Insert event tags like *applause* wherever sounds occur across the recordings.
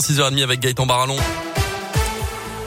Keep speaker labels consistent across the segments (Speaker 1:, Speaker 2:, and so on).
Speaker 1: 6h30 avec Gaëtan Barallon.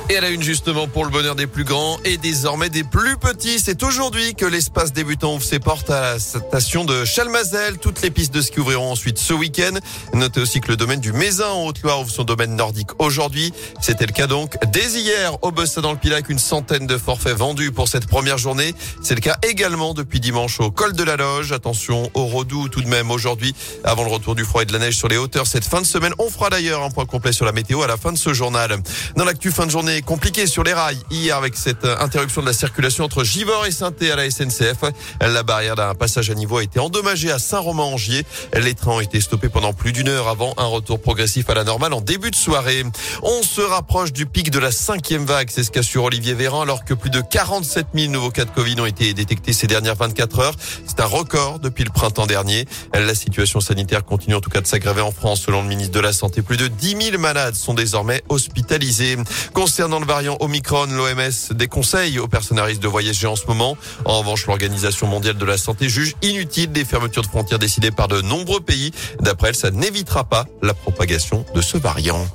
Speaker 2: Et à la une justement pour le bonheur des plus grands et désormais des plus petits. C'est aujourd'hui que l'espace débutant ouvre ses portes à la station de Chalmazel. Toutes les pistes de ski ouvriront ensuite ce week-end. Notez aussi que le domaine du Mézin en Haute-Loire ouvre son domaine nordique aujourd'hui. C'était le cas donc dès hier au Bessa dans le Pilac. Une centaine de forfaits vendus pour cette première journée. C'est le cas également depuis dimanche au col de la Loge. Attention au redoux tout de même aujourd'hui avant le retour du froid et de la neige sur les hauteurs cette fin de semaine. On fera d'ailleurs un point complet sur la météo à la fin de ce journal. Dans l'actu fin de journée, compliqué sur les rails hier avec cette euh, interruption de la circulation entre Givors et saint à la SNCF. La barrière d'un passage à niveau a été endommagée à Saint-Romain-Angier. Les trains ont été stoppés pendant plus d'une heure avant un retour progressif à la normale en début de soirée. On se rapproche du pic de la cinquième vague, c'est ce qu'assure Olivier Véran, alors que plus de 47 000 nouveaux cas de Covid ont été détectés ces dernières 24 heures. C'est un record depuis le printemps dernier. La situation sanitaire continue en tout cas de s'aggraver en France, selon le ministre de la Santé. Plus de 10 000 malades sont désormais hospitalisés. Concernant le variant Omicron, l'OMS déconseille aux personnes à risque de voyager en ce moment. En revanche, l'Organisation mondiale de la santé juge inutile des fermetures de frontières décidées par de nombreux pays. D'après elle, ça n'évitera pas la propagation de ce variant.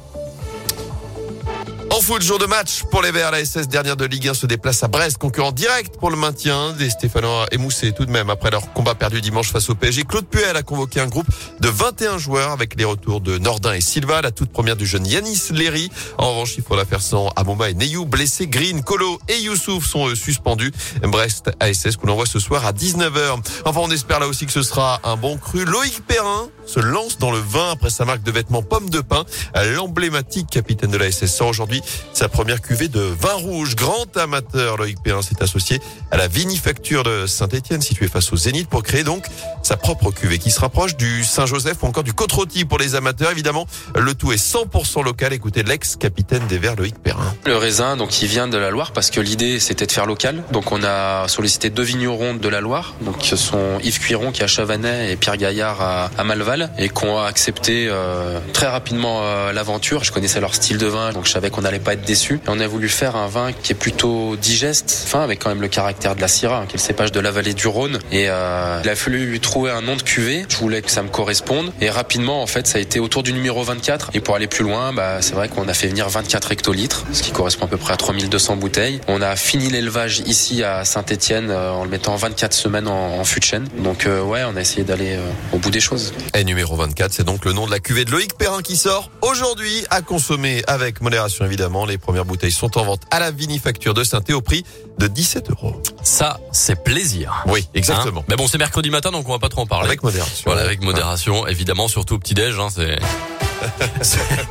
Speaker 2: Foot, jour de match pour les Verts. La SS dernière de Ligue 1 se déplace à Brest, concurrent direct pour le maintien. Des Stéphanois émoussés tout de même après leur combat perdu dimanche face au PSG. Claude Puel a convoqué un groupe de 21 joueurs avec les retours de Nordin et Silva, la toute première du jeune Yanis Léry. En revanche, il faut la faire sans Amoma et Neyou, blessés. Green, Colo et Youssouf sont suspendus. Brest ASS que l'on voit ce soir à 19h. Enfin, on espère là aussi que ce sera un bon cru. Loïc Perrin se lance dans le vin après sa marque de vêtements pomme de pin. L'emblématique capitaine de la SS sort aujourd'hui sa première cuvée de vin rouge. Grand amateur, Loïc Perrin s'est associé à la vinifacture de Saint-Etienne, située face au Zénith, pour créer donc sa propre cuvée qui se rapproche du Saint-Joseph ou encore du côte pour les amateurs. Évidemment, le tout est 100% local. Écoutez l'ex-capitaine des Verts, Loïc Perrin.
Speaker 3: Le raisin, donc, il vient de la Loire parce que l'idée, c'était de faire local. Donc, on a sollicité deux vignerons de la Loire. Donc, ce sont Yves Cuiron qui est à Chavanais et Pierre Gaillard à, à Malval et qu'on a accepté euh, très rapidement euh, l'aventure. Je connaissais leur style de vin, donc je savais qu'on pas être déçu. On a voulu faire un vin qui est plutôt digeste, fin avec quand même le caractère de la Syrah, hein, qui est le cépage de la vallée du Rhône. Et euh, il a fallu trouver un nom de cuvée. Je voulais que ça me corresponde. Et rapidement, en fait, ça a été autour du numéro 24. Et pour aller plus loin, bah, c'est vrai qu'on a fait venir 24 hectolitres, ce qui correspond à peu près à 3200 bouteilles. On a fini l'élevage ici à Saint-Etienne en le mettant 24 semaines en, en fût de chêne. Donc ouais, on a essayé d'aller au bout des choses.
Speaker 2: Et numéro 24, c'est donc le nom de la cuvée de Loïc Perrin qui sort aujourd'hui à consommer avec modération évidemment. Les premières bouteilles sont en vente à la vinifacture de saint au prix de 17 euros.
Speaker 1: Ça, c'est plaisir.
Speaker 2: Oui, exactement.
Speaker 1: Hein Mais bon, c'est mercredi matin, donc on va pas trop en parler.
Speaker 2: Avec modération.
Speaker 1: Voilà, avec modération, évidemment, surtout au petit-déj, hein, c'est... *laughs*